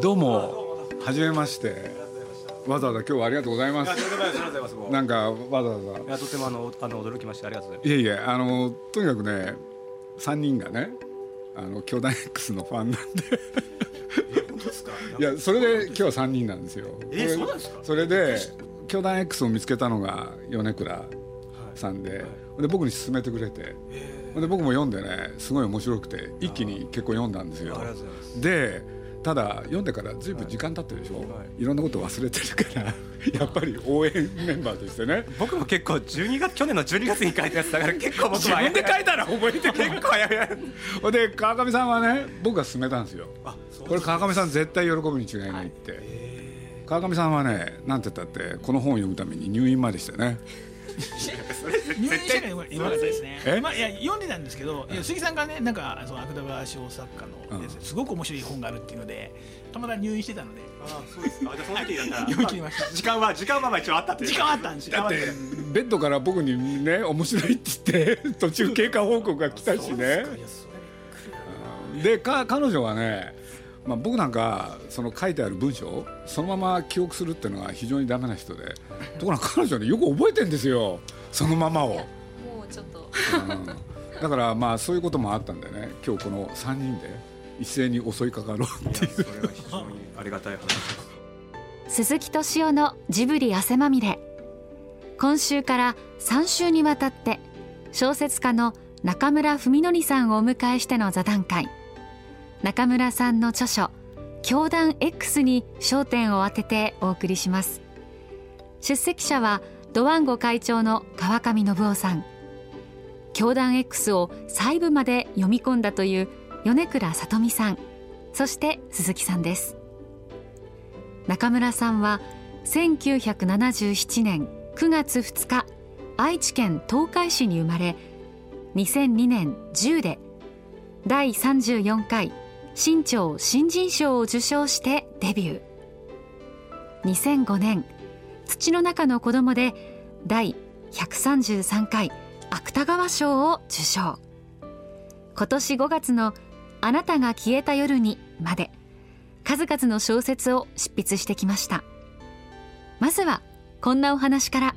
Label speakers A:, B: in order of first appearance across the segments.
A: どうも。はじめまして。わざわざ今日はありがとうございます。なんかわざわざ。
B: いやとてもあのあの驚きましたありがとうござい
A: いえいえあのとにかくね3人がねあの兄弟 X のファンなんで。いやそれで今日は3人なんですよ。
B: そうなんですか？
A: それで兄弟 X を見つけたのが米倉さんで,、で僕に勧めてくれて、で僕も読んでねすごい面白くて一気に結構読んだんですよ。
B: ありがとうございます。
A: でただ読んでからずいぶん時間経ってるでしょ、
B: はい。
A: い、ろんなこと忘れてるからやっぱり応援メンバーとしてね。
B: 僕も結構12月去年の12月に書いたやつだから結構僕
A: 自分で書いたら覚えてる
B: 結構やや
A: ほんで川上さんはね僕が勧めたんですよ。これ川上さん絶対喜ぶに違いないって、川上さんはねなんて言ったってこの本を読むために入院までしてね
C: 入院してるの今方ですね。
A: え？
C: まあいや読んでたんですけど、杉さんがねなんかその芥川賞作家のですごく面白い本があるっていうので、たまたま入院してたので。
B: あそうですか。あじゃあその時だったら。
C: 読み切りました。
B: 時間は時間はまあ一応あったっていう。
C: 時間はあったんですよ。
A: だってベッドから僕にね面白いって言って途中経過報告が来たしね。でか彼女はね、まあ、僕なんかその書いてある文章をそのまま記憶するっていうのが非常にダメな人でところが彼女ねよく覚えてんですよ。そのままを、
D: もうちょっと。
A: うん。だからまあそういうこともあったんでね。今日この3人で一斉に襲いかかろうっていう。
B: それは非常にありがたい話です。
E: 鈴木敏夫のジブリ汗まみれ。今週から3週にわたって小説家の中村文則さんをお迎えしての座談会中村さんの著書「教団 X」に焦点を当ててお送りします。出席者はドワンゴ会長の川上信夫さん。教団 X を細部まで読み込んだという米倉里美さん。そして鈴木さんです。中村さんは1977年9月2日愛知県東海市に生まれ2002年10で第34回新潮新人賞を受賞してデビュー。2005年土の中の子供で第133回芥川賞を受賞。今年5月の「あなたが消えた夜に」まで数々の小説を執筆してきました。まずはこんなお話から。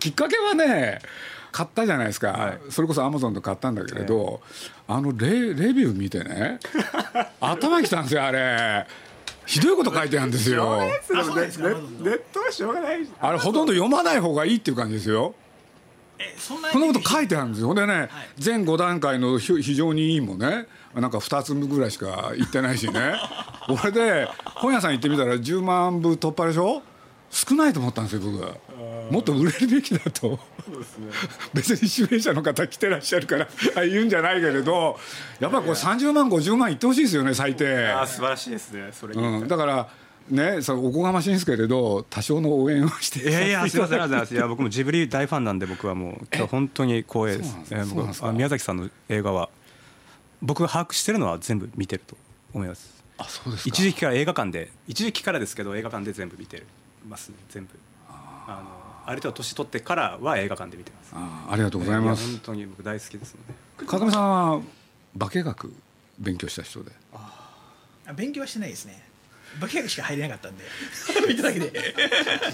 A: きっかけはね買ったじゃないですか、
B: はい。
A: それこそアマゾンで買ったんだけれど、あのレレビュー見てね 頭きたんですよあれ。ひどいこと書いてあるんですよ。
C: すか？
B: ネネットはしょうがない
A: あれほとんど読まない方がいいっていう感じですよ。
C: えそんな
A: こんなこと書いてあるんですよ。ほんでね、全5段階のひ非常にいいもね。なんか2つぐらいしか言ってないしね。俺で本屋さん行ってみたら10万部突破でしょ？少ないと思ったんですよ僕は。もっと売れるべきだと。別に主演者の方来てらっしゃるからあ言うんじゃないけれどやっぱりこれ30万50万いってほしいですよね最低、
B: あ素晴らしいですねそれに、
A: うん、だからねそうおこがましいんですけれど多少の応援をして
B: い。やいやすみませんありがとうござい
A: さ
B: ますいや僕もジブリ大ファンなんで僕はもう今日本当に光栄です。
A: ですか？
B: え僕あ宮崎さんの映画は僕が把握してるのは全部見てると思います。
A: あそうですか。
B: 一時期から映画館で一時期からですけど映画館で全部見てます全部。あのある程度年取ってからは映画館で見てます。
A: あありがとうございます。
B: や本当に僕大好きですので。
A: 川上さんは化学勉強した人で。
C: あ勉強はしてないですね。化学しか入れなかったんで。見ただけで。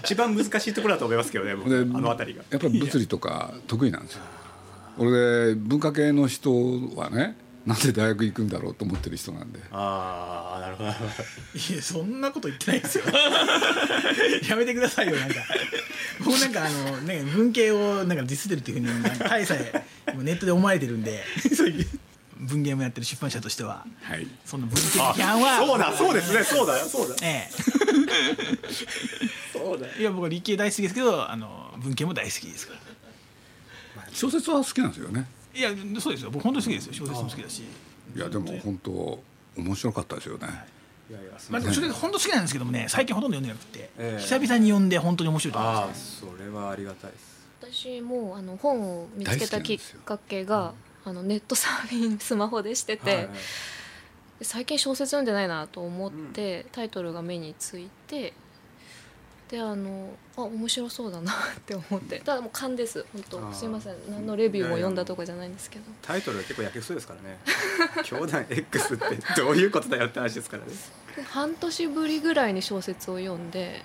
B: 一番難しいところだと思いますけどねあの辺りが。
A: やっぱり物理とか得意なんですよ。俺で文化系の人はねなんで大学行くんだろうと思ってる人なんで。
B: ああなるほど。
C: いやそんなこと言ってないですよ。やめてくださいよなんか。僕なんかあのね文系をなんかディスってるっていうふうになんか大さえ今ネットで思われてるんで。そういう文芸もやってる出版社としては。
A: はい。
C: そんな文系的批判は。
B: そうだそうですね。そうだよそうだ
C: え
B: そうだ
C: えいや僕は理系大好きですけどあの文系も大好きですから。
A: 小説は好きなんですよね
C: いやそうですよ。僕本当に好きですよ。小説も好きだし。
A: いやでも本当面白かったですよね。
B: いやいやす
C: まあ、でも小説本当好きなんですけどもね最近ほとんど読んでなくて、
B: ええ。
C: 久々に読んで本当に面白いと思いま
B: ああ
C: す、
B: それはありがたいです。
D: 私もあの本を見つけたきっかけがあのネットサーフィンスマホでしてて、
B: はいはい。
D: 最近小説読んでないなと思って、タイトルが目についてであのあ面白そうだなって思って。ただもう勘です本当。すいません。何のレビューも読んだとかじゃないんですけど。
B: タイトルが結構やけくそですからね。教団 X ってどういうことだよって話ですからね。
D: 半年ぶりぐらいに小説を読んで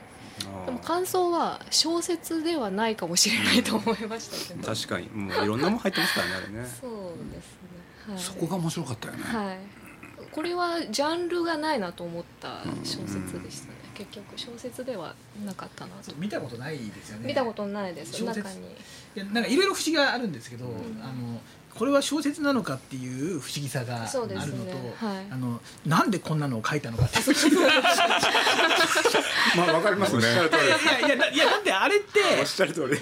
D: でも感想は小説ではないかもしれないと思いましたけど。
B: 確かにもういろんなもん入ってますからねあれね。
D: そうですね。はい。
A: そこが面白かったよね、
D: はい。これはジャンルがないなと思った小説でしたね結局小説ではなかったなと。
C: 見たことないですよね。
D: 見たことないです中に
C: なんかいろいろ不思議があるんですけど、あのこれは小説なのかっていう不思議さがあるのと、
D: ね。はい。
C: あのなんでこんなのを書いたのかっていう。
A: まあわかりますね。
C: いやいやだいやだってあれって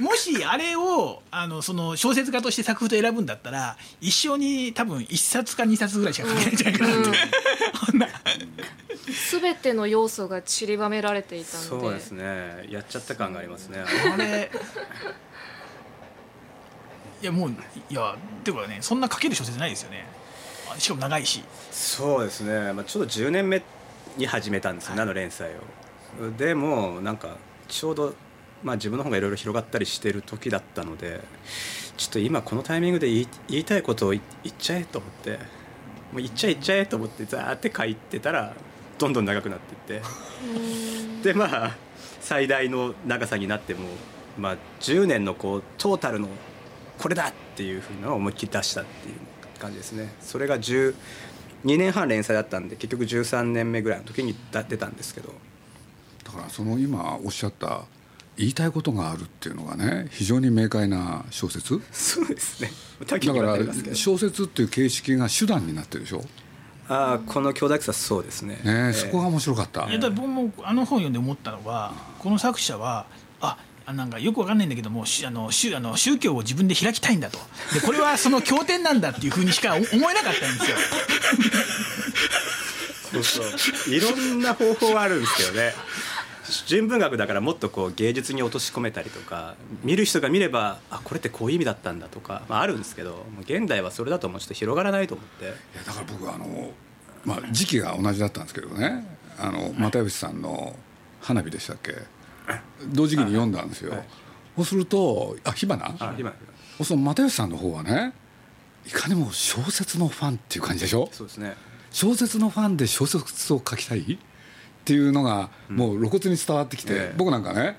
C: もしあれをあのその小説家として作風と選ぶんだったら一生に多分1冊か2冊ぐらいしか書けないんじゃないかなって、こんな
D: 全ての要素が散りばめられていたので
B: そうですねやっちゃった感がありますね
C: あれいやもういやっていうかねそんな書ける小説ないですよね。あしかも長いし。
B: そうですね、まあ、ちょうど10年目に始めたんですよね、あの連載を。でもなんかちょうど、まあ、自分の方がいろいろ広がったりしてる時だったのでちょっと今このタイミングで言い言いたいことを言言っちゃえと思って。もう言っちゃえ言っちゃえと思ってザーって書いてたらどんどん長くなっていって。でまあ最大の長さになっても、まあ、10年のこうトータルのこれだっていうふうなのを思いっきり出したっていう感じですね。それが12年半連載だったんで結局13年目ぐらいの時にだ出たんですけど。
A: だからその今おっしゃった言いたいことがあるっていうのがね非常に明快な小説？
B: そうですね。
A: だから小説っていう形式が手段になってるでしょ、
B: ああこの兄弟草そうですね。
A: ね
B: えー
A: そこが面白かった、
C: いやだ僕もあの本読んで思ったのはこの作者はああなんかよくわかんないんだけどもしあの宗あの宗教を自分で開きたいんだと。でこれはその経典なんだっていうふうにしか思思えなかったんですよ。
B: そうそう。いろんな方法はあるんですけどね。純文学だからもっとこう芸術に落とし込めたりとか見る人が見ればあこれってこういう意味だったんだとか、まあ、あるんですけど現代はそれだともうちょっと広がらないと思って。
A: いやだから僕はあの、まあ、時期が同じだったんですけどね。あの又吉さんの「花火」でしたっけ？同時期に読んだんですよ、
B: はい
A: そうするとあ火花？
B: あ今
A: その又吉さんの方はねいかにも小説のファンっていう感じでしょ？
B: そうですね。
A: 小説のファンで小説を書きたい？っていうのがもう露骨に伝わってきて、
B: ええ。
A: 僕なんかね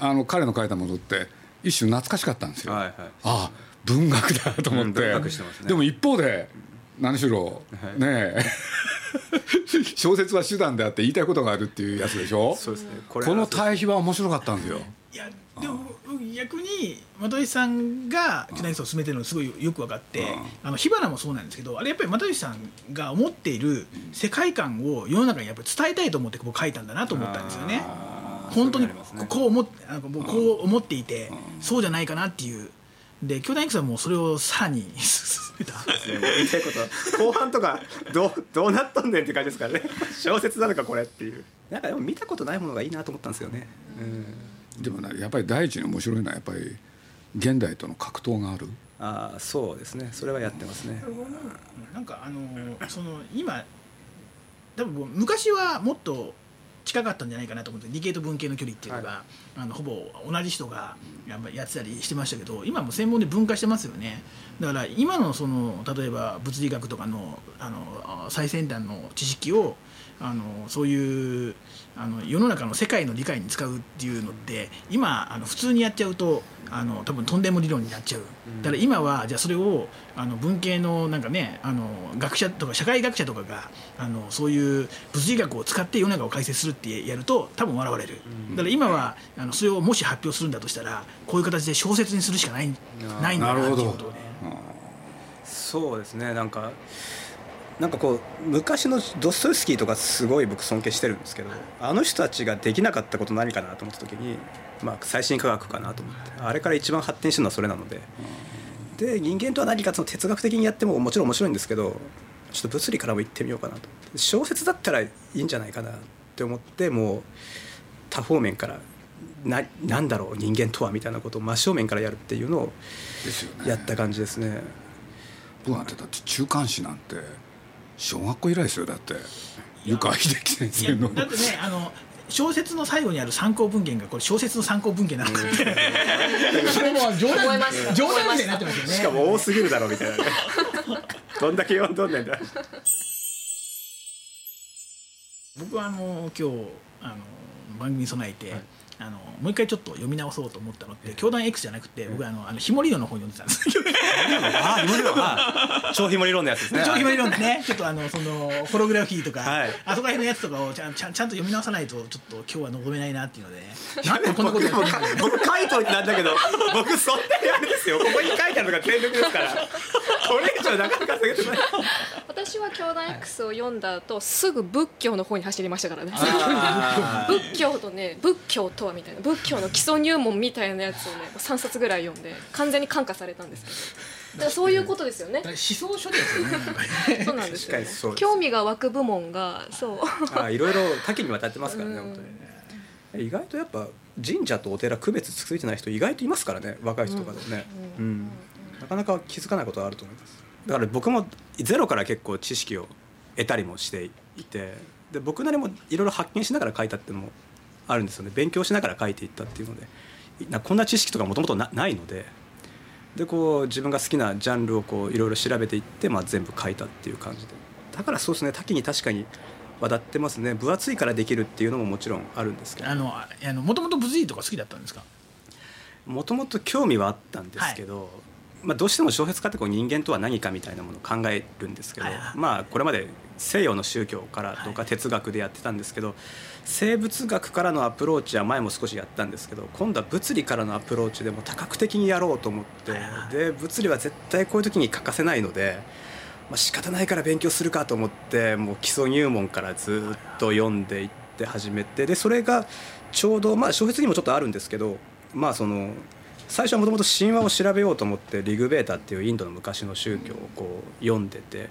A: あの彼の書いたものって一種懐かしかったんですよ、
B: はいはい。
A: ああ文学だと思って、
B: うん文学してますね。
A: でも一方で何しろ、
B: はい。
A: ねえ。小説は手段であって言いたいことがあるっていうやつでしょ？
B: そうですね。
A: この対比は面白かったんですよ。
C: いやでも僕逆に又吉さんが巨大ニスを進めてるのすごいよく分かってあの火花もそうなんですけどあれやっぱり又吉さんが思っている世界観を世の中にやっぱり伝えたいと思って僕書いたんだなと思ったんですよね。本当にこう思ってこう思っていてそうじゃないかなっていうで巨大ニスはもうそれをさらに進めた。
B: ね言いたいこと後半とかどうどうなっとんねんって感じですからね。小説なのかこれっていう。なんかでも見たことないものがいいなと思ったんですよね、うん、
A: でもねやっぱり第一に面白いのはやっぱり現代との格闘がある。
B: ああそうですね。それはやってますね。
C: なんかあのその今多分昔はもっと近かったんじゃないかなと思って理系と文系の距離っていうのが、あのほぼ同じ人がやっぱやってたりしてましたけど今も専門で分化してますよね。だから今のその例えば物理学とかのあの最先端の知識をあのそういうあの世の中の世界の理解に使うっていうのって今あの普通にやっちゃうとあの多分とんでも理論になっちゃう。だから今はじゃあそれをあの文系のなんかねあの学者とか社会学者とかがあのそういう物理学を使って世の中を解説するってやると多分笑われる。だから今はあのそれをもし発表するんだとしたらこういう形で小説にするしかないないんだなっていうことをね。
B: そうですね。なんかなんかこう昔のドストエフスキーとかすごい僕尊敬してるんですけどあの人たちができなかったこと何かなと思った時に、まあ、最新科学かなと思って。あれから一番発展してるのはそれなので。で人間とは何かその哲学的にやってももちろん面白いんですけどちょっと物理からも行ってみようかなと小説だったらいいんじゃないかなって思ってもう多方面からななんだろう人間とはみたいなことを真正面からやるっていうのをやった感じですね。
A: 僕なんてだって中間誌なんて小学校以来ですよ。だって湯川秀樹先
C: いや
A: 生の
C: だってねあの小説の最後にある参考文献がこれ小説の参考文献なのかって。それも冗談冗談みたいになってますよね。
B: しかも多すぎるだろうみたいなね。どんだけ読んどんねんだ。
C: 僕はあの今日あの番組に備えて、あのもう一回ちょっと読み直そうと思ったのって教団 X じゃなくて僕はあのあのひも理論の本読んでたんです。
B: ああひも理論あ超ひも理論のやつですね
C: 超ひも理論で ねちょっとあのそのホログラフィーとか、
B: はい。
C: あそこら辺のやつとかをちゃんちゃんちゃんと読み直さないとちょっと今日は望めないなっていうので。なんでこんなことやってるんだろう
B: 僕書いといてなんだけど僕そんなにあれですよ。ここに書いてあるのが全力ですから。これ以上なかなか下げてない。
D: 私は教団 X を読んだ後すぐ仏教の方に走りましたからね。
B: あ
D: 仏教とね仏教とはみたいな。仏教の基礎入門みたいなやつをね3冊ぐらい読んで完全に感化されたんですけど。だからそういうことですよね。
C: 思想書ですよね。
D: そうなんですよ、ね。興味が湧く部門がそう。
B: ーあーいろいろ多岐にわたってますからね
D: うん。
B: 本当に意外とやっぱ神社とお寺区別ついてない人意外といますからね若い人とかでもね、うん。なかなか気づかないことはあると思います。だから僕もゼロから結構知識を得たりもしていてで僕なりもいろいろ発見しながら書いたっていうのもあるんですよね。勉強しながら書いていったっていうので。なこんな知識とかもともとないので。でこう自分が好きなジャンルをこういろいろ調べていって、まあ、全部書いたっていう感じで。だからそうですね多岐に確かに渡ってますね。分厚いからできるっていうのももちろんあるんですけど。
C: あのあのもともと物理とか好きだったんですか？
B: もともと興味はあったんですけど、まあ、どうしても小説家ってこう人間とは何かみたいなものを考えるんですけど、
C: はいはい。
B: まあこれまで西洋の宗教からとか哲学でやってたんですけど、生物学からのアプローチは前も少しやったんですけど今度は物理からのアプローチでも多角的にやろうと思ってで物理は絶対こういう時に欠かせないので。まあ仕方ないから勉強するかと思ってもう基礎入門からずっと読んでいって始めてでそれがちょうどまあ小説にもちょっとあるんですけどまあその最初はもともと神話を調べようと思ってリグベータっていうインドの昔の宗教をこう読んでて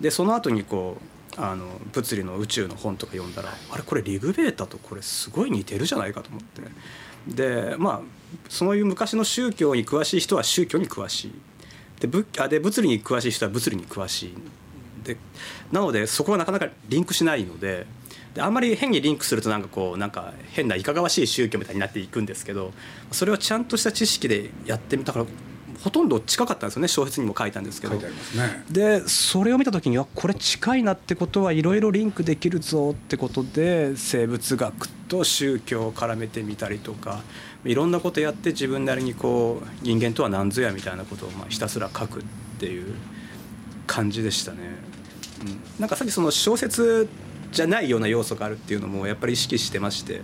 B: でその後にこうあの物理の宇宙の本とか読んだらあれこれリグベータとこれすごい似てるじゃないかと思って。でまあそういう昔の宗教に詳しい人は宗教に詳しい。で仏あで物理に詳しい人は物理に詳しい。でなのでそこはなかなかリンクしないのでであんまり変にリンクするとなんかこうなんか変ないかがわしい宗教みたいになっていくんですけどそれをちゃんとした知識でやってみたからほとんど近かったんですよね小説にも書いたんですけど。
A: ね。
B: でそれを見た時にはこれ近いなってことはいろいろリンクできるぞってことで生物学と宗教を絡めてみたりとかいろんなことやって自分なりにこう人間とは何ぞやみたいなことをまあひたすら書くっていう感じでしたね。うん、なんかさっきその小説じゃないような要素があるっていうのもやっぱり意識してまして。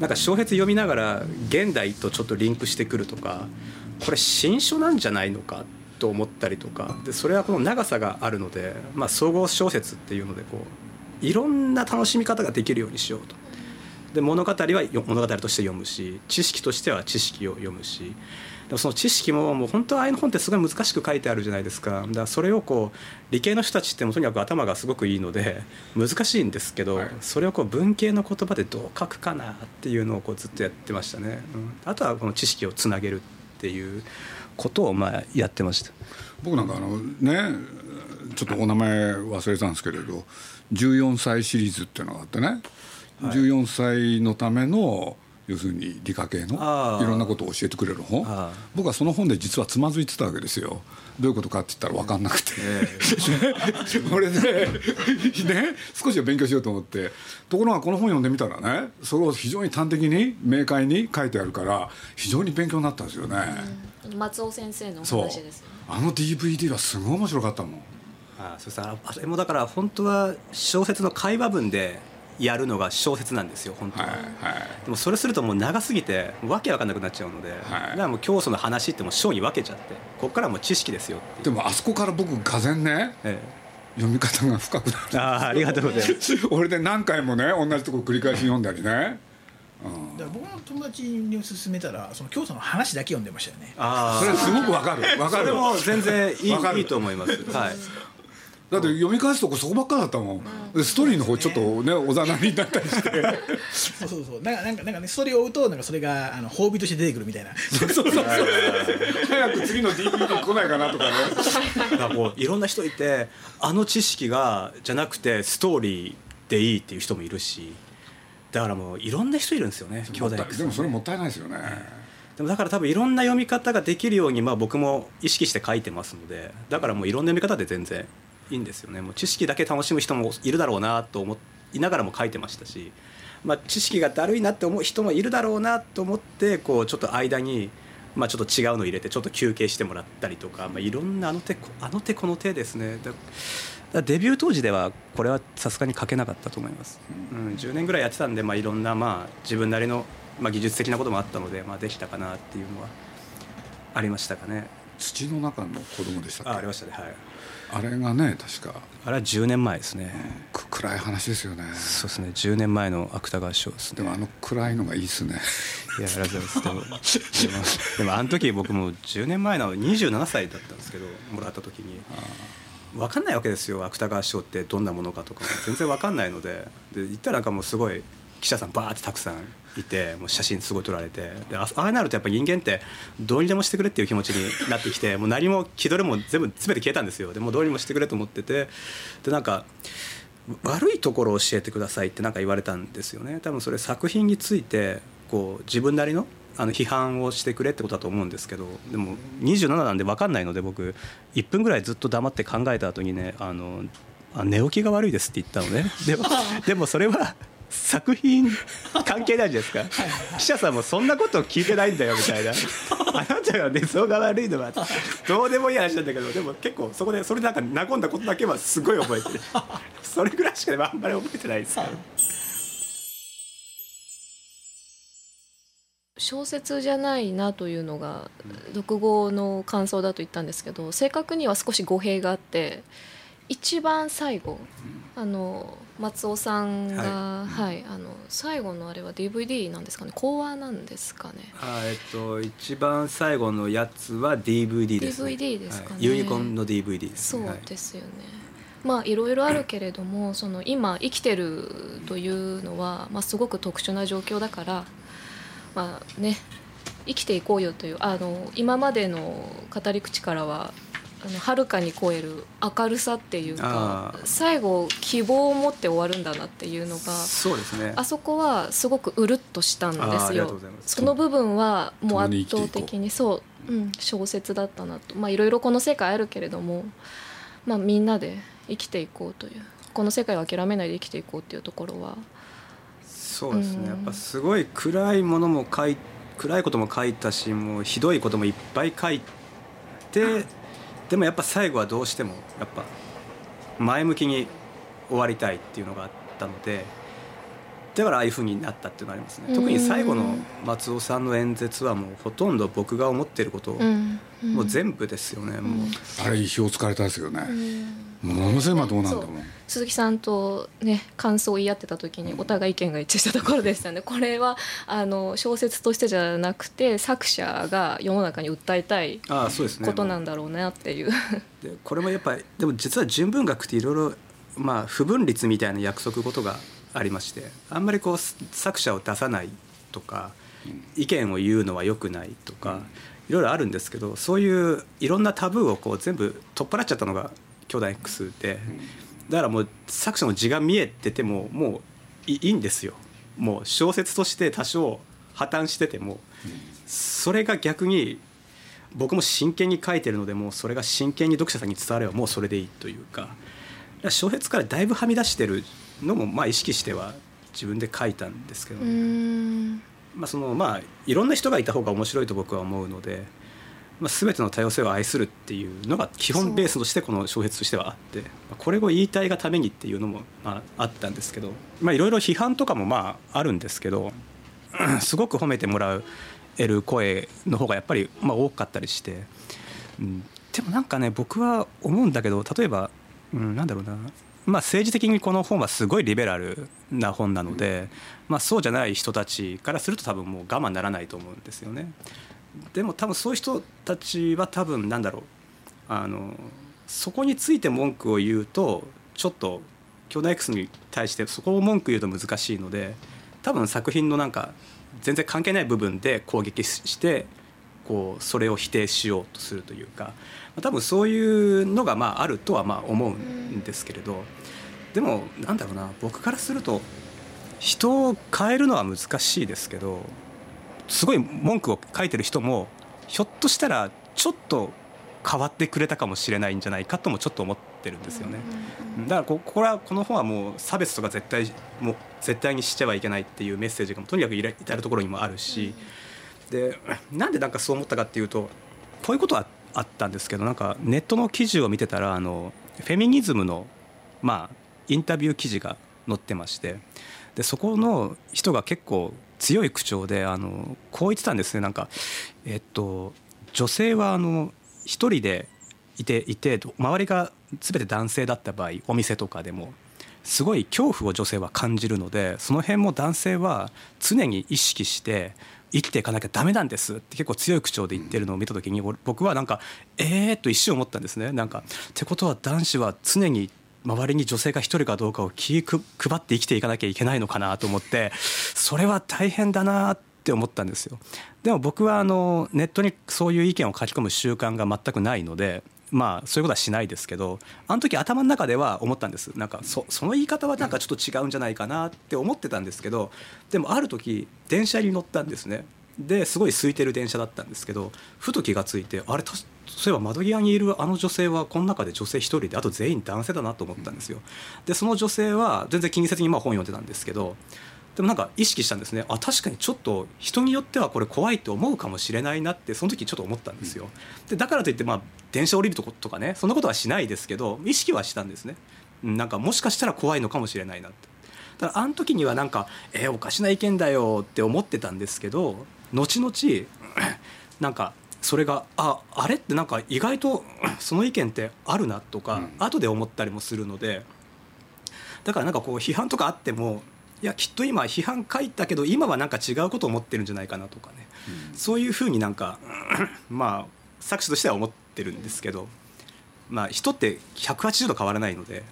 B: なんか小説読みながら現代とちょっとリンクしてくるとかこれ新書なんじゃないのかと思ったりとか。でそれはこの長さがあるので、まあ、総合小説っていうのでこういろんな楽しみ方ができるようにしようと。で物語はよ物語として読むし知識としては知識を読むし。でもその知識ももう本当はああいう本ってすごい難しく書いてあるじゃないですか。だからそれをこう理系の人たちってもうとにかく頭がすごくいいので難しいんですけど、それをこう文系の言葉でどう書くかなっていうのをこうずっとやってましたね、うん。あとはこの知識をつなげるっていうことをまあやってました。
A: 僕なんかあのねちょっとお名前忘れたんですけれど14歳シリーズっていうのがあってね、14歳のための要するに理科系のいろんなことを教えてくれる本。僕はその本で実はつまずいてたわけですよどういうことかって言ったら分かんなくて、俺で、ね、少しは勉強しようと思って。ところがこの本読んでみたらねそれを非常に端的に明快に書いてあるから非常に勉強になったんですよね、
D: 松尾先生の話ですよね。
A: あの DVD はすごい面白かったもん。
B: あそうさあれもだから本当は小説の会話文でやるのが小説なんですよ本当は、
A: はいはい。
B: でもそれするともう長すぎてわけわかんなくなっちゃうので、
A: はい。
B: だからもう教祖の話ってもう章に分けちゃってここからはもう知識ですよ
A: でもあそこから僕がぜんね
B: え
A: 読み方が深くな
B: えああありがとうございます。
A: る 俺で何回もね同じとこ繰り返し読んだりね。
C: だから僕の友達に勧めたらその教祖の話だけ読んでましたよね。
B: あ
A: それすごくわかる。わかる。
B: それも全然いい
A: わかる。
B: いいと思います。はい
A: だって読み返すとこそこばっかだったもん、でストーリーの方ちょっとねおざなりになったりして。
C: そうそうそう。なんかなんかなんかねストーリーを追うとなんかそれがあの褒美として出てくるみたいな。
A: そうそうそう。早く次の DVD 来ないかなとかね。
B: だからこういろんな人いてあの知識がじゃなくてストーリーでいいっていう人もいるし。だからもういろんな人いるんですよね兄弟
A: でもそれもったいないですよね。
B: でもだから多分いろんな読み方ができるようにまあ僕も意識して書いてますのでだからもういろんな読み方で全然いいんですよね。もう知識だけ楽しむ人もいるだろうなと思いながらも書いてましたし、まあ、知識がだるいなって思う人もいるだろうなと思ってこうちょっと間に。まあ、ちょっと違うの入れてちょっと休憩してもらったりとか、まあ、いろんなあの手あの手この手ですね。だデビュー当時ではこれはさすがに書けなかったと思います、うん、10年ぐらいやってたんで、まあ、いろんなまあ自分なりのまあ技術的なこともあったので、まあ、できたかなっていうのはありましたかね。
A: 土の中の子供でしたっけ？
B: あありましたね。はい
A: あれがね確か。
B: あれは10年前ですね、
A: く暗い話ですよね。
B: そうですね。10年前の芥川賞ですね。
A: でもあの暗いのがいいですね。
B: いやありがとうございます。でもでもあの時僕も10年前の27歳だったんですけどもらった時に。分かんないわけですよ。芥川賞ってどんなものかとか。全然分かんないので。で言ったらなんかもうすごい記者さんバーってたくさんいてもう写真すごい撮られて。であああなるとやっぱ人間ってどうにでもしてくれっていう気持ちになってきて もう何も気取れも全部全て消えたんですよ。でもうどうにもしてくれと思ってて。でなんか悪いところを教えてくださいってなんか言われたんですよね。多分それ作品についてこう自分なりのあの批判をしてくれってことだと思うんですけどでも27なんで分かんないので僕1分ぐらいずっと黙って考えた後にねあのあ寝起きが悪いですって言ったのね。でも でもそれは作品関係ないじゃないですか。記者さんもそんなこと聞いてないんだよみたいな。あなたが寝相が悪いのはどうでもいい話なんだけどでも結構そこでそれなんか和んだことだけはすごい覚えてる。それぐらいしかあんまり覚えてないですけど
D: 小説じゃないなというのが読後の感想だと言ったんですけど正確には少し語弊があって一番最後あの松尾さんが、
B: はい。
D: はいあの最後のあれは DVD なんですかね？講話なんですかね？
B: あえっと一番最後のやつは DVD です、ね、
D: DVD ですかね。
B: はい。ユニコーンの DVD です、
D: そう
B: ね、はい。
D: ですよね、まあいろいろあるけれどもその今生きてるというのは、まあ、すごく特殊な状況だからまあね生きていこうよというあの今までの語り口からはあのはるかに超える明るさっていうか最後希望を持って終わるんだなっていうのが
B: そうですね。
D: あそこはすごくうるっとしたんですよ。その部分はもう圧倒的にそう、うん、小説だったなと。まあいろいろこの世界あるけれども、まあ、みんなで生きていこうというこの世界を諦めないで生きていこうっていうところは
B: そうですね、
D: うん。
B: やっぱすごい暗いものも書い暗いことも書いたしもうひどいこともいっぱい書いてでもやっぱ最後はどうしてもやっぱ前向きに終わりたいっていうのがあったのでだからああいうふうになったっていうのがありますね。特に最後の松尾さんの演説はもうほとんど僕が思ってることを、
D: うん。
B: もう全部ですよね、もう。
A: あれ意表をつかれたですよね。
D: うん
A: ものすごいまともなんだもん
D: 鈴木さんとね感想を言い合ってた時にお互い意見が一致したところでしたね。これはあの小説としてじゃなくて作者が世の中に訴えたい
B: ああそうですね。
D: ことなんだろうなっていう。
B: でこれもやっぱりでも実は純文学っていろいろまあ不分律みたいな約束事がありましてあんまりこう作者を出さないとか意見を言うのは良くないとかいろいろあるんですけどそういういろんなタブーをこう全部取っ払っちゃったのが兄弟 X で。だからもう作者の字が見えててももういいいんですよ。もう小説として多少破綻してても。それが逆に僕も真剣に書いてるのでもうそれが真剣に読者さんに伝わればもうそれでいいというか。だから小説からだいぶはみ出してるのもまあ意識しては自分で書いたんですけど、
D: うん。
B: まあそのまあいろんな人がいた方が面白いと僕は思うので、まあ、全ての多様性を愛するっていうのが基本ベースとしてこの小説としてはあってまあこれを言いたいがためにっていうのもまああったんですけどまあいろいろ批判とかもまああるんですけど すごく褒めてもらえる声の方がやっぱりまあ多かったりして、うん、でもなんかね僕は思うんだけど例えば、うん、なんだろうな、まあ、政治的にこの本はすごいリベラルな本なので、まあ、そうじゃない人たちからすると多分もう我慢ならないと思うんですよね。でも多分そういう人たちは多分なんだろう。あのそこについて文句を言うとちょっと兄弟 X に対してそこを文句言うと難しいので多分作品のなんか全然関係ない部分で攻撃してこうそれを否定しようとするというか多分そういうのがまああるとはまあ思うんですけれどでもなんだろうな僕からすると人を変えるのは難しいですけどすごい文句を書いてる人もひょっとしたらちょっと変わってくれたかもしれないんじゃないかともちょっと思ってるんですよね。だからここれはこの本はもう差別とか絶対もう絶対にしてはいけないっていうメッセージがとにかく至る所にもあるし、でなんでなんかそう思ったかっていうとこういうことはあったんですけどなんかネットの記事を見てたらあのフェミニズムのまあインタビュー記事が載ってまして。でそこの人が結構強い口調であのこう言ってたんですね。なんかえっと女性はあの一人でいていて周りが全て男性だった場合お店とかでもすごい恐怖を女性は感じるのでその辺も男性は常に意識して生きていかなきゃダメなんですって結構強い口調で言ってるのを見た時に僕はなんかええー、と一瞬思ったんですね。なんかってことは男子は常に周りに女性が一人かどうかを気配って生きていかなきゃいけないのかなと思ってそれは大変だなって思ったんですよ。でも僕はあのネットにそういう意見を書き込む習慣が全くないのでまあそういうことはしないですけどあの時頭の中では思ったんです。なんかそその言い方はなんかちょっと違うんじゃないかなって思ってたんですけどでもある時電車に乗ったんですね。ですごい空いてる電車だったんですけどふと気が付いてあれそういえば窓際にいるあの女性はこの中で女性1人であと全員男性だなと思ったんですよ。でその女性は全然気にせずにまあ本読んでたんですけどでもなんか意識したんですね。あ確かにちょっと人によってはこれ怖いって思うかもしれないなってその時ちょっと思ったんですよ。でだからといってまあ電車降りるとことかねそんなことはしないですけど意識はしたんですね。なんかもしかしたら怖いのかもしれないなって。だからあの時にはなんかえー、おかしな意見だよって思ってたんですけど後々なんかそれがああれってなんか意外とその意見ってあるなとか、うん、後で思ったりもするのでだからなんかこう批判とかあってもいやきっと今批判書いたけど今はなんか違うことを思ってるんじゃないかなとかね、うん、そういうふうになんかまあ作詞としては思ってるんですけど、まあ、人って180度変わらないので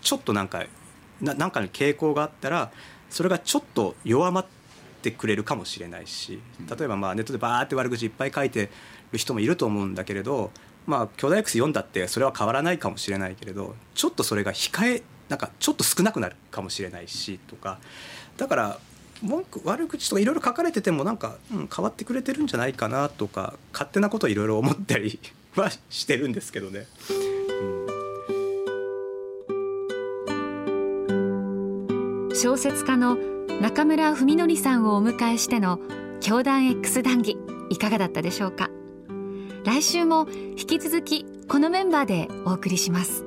B: ちょっとなんかななんかの傾向があったらそれがちょっと弱まってってくれるかもしれないし例えばまあネットでバーって悪口いっぱい書いてる人もいると思うんだけれどまあ巨大 X 読んだってそれは変わらないかもしれないけれどちょっとそれが控えなんかちょっと少なくなるかもしれないしとかだから文句悪口とかいろいろ書かれててもなんか、うん、変わってくれてるんじゃないかなとか勝手なこといろいろ思ったり はしてるんですけどね。
E: 小説家の中村文則さんをお迎えしての教団 X 談義いかがだったでしょうか。来週も引き続きこのメンバーでお送りします。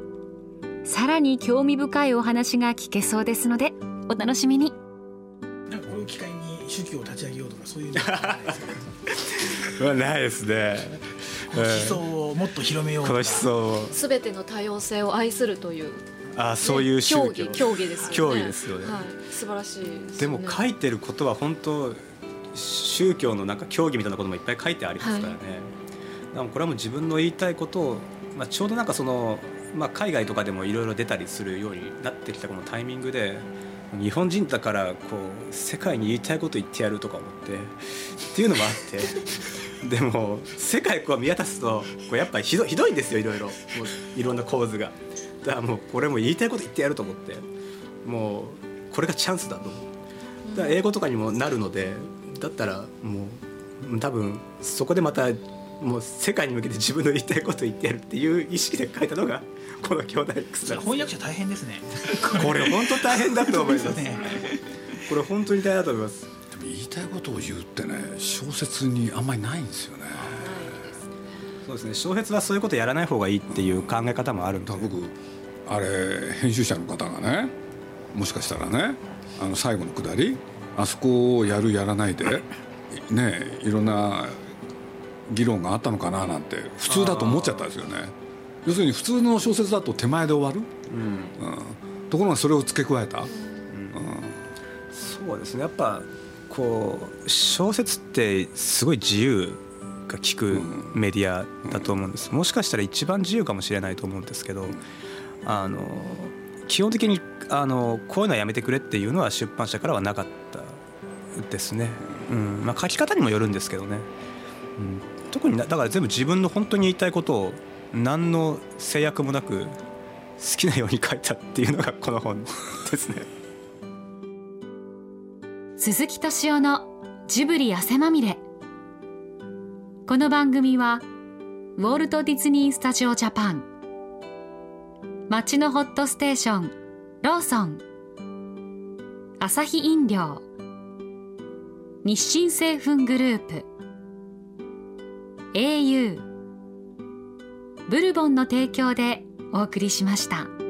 E: さらに興味深いお話が聞けそうですのでお楽しみに。
C: なんかこれを機会に宗教を立ち上げようとかそういうのは。ないです
B: ね。
C: 思想をもっと広めよう
B: この思想
D: すべての多様性を愛するという
B: あそういう
D: 宗教、ね、競技ですよね。
B: 競技ですよね、
D: はい、素晴らしいで、ね,、
B: でも書いてることは本当宗教のなんか競技みたいなこともいっぱい書いてありますからね、はい、これはもう自分の言いたいことを、まあ、ちょうどなんかその、まあ、海外とかでもいろいろ出たりするようになってきたこのタイミングで日本人だからこう世界に言いたいこと言ってやるとか思ってっていうのもあって でも世界こう見渡すとこうやっぱりひどひどいんですよいろいろ。いろんな構図が。だからもうこれも言いたいこと言ってやると思ってもうこれがチャンスだとだから英語とかにもなるのでだったらもう多分そこでまたもう世界に向けて自分の言いたいこと言ってやるっていう意識で書いたのがこの兄弟 X
C: なん翻訳者大変ですね。
B: これ本当大変だと思います。ね これ本当に大変だと思います。で
A: も言いたいことを言うってね小説にあんまりないんですよね
B: そうですね。小説はそういうことやらない方がいいっていう考え方もあるんで
A: 僕あれ編集者の方がねもしかしたらねあの最後のくだりあそこをやるやらないでねいろんな議論があったのかななんて普通だと思っちゃったんですよね。要するに普通の小説だと手前で終わる、うん、うん、ところがそれを付け加えた、うん、うん、
B: そうですね。やっぱこう小説ってすごい自由が利くメディアだと思うんです、もしかしたら一番自由かもしれないと思うんですけど、あの基本的にあのこういうのはやめてくれっていうのは出版社からはなかったですね、うん。まあ、書き方にもよるんですけどね、うん、特にだから全部自分の本当に言いたいことを何の制約もなく好きなように書いたっていうのがこの本 ですね。
E: 鈴木敏夫のジブリ汗まみれこの番組はウォルト・ディズニー・スタジオ・ジャパン。街のホットステーションローソン。アサヒ飲料。日清製粉グループ。au ブルボンの提供でお送りしました。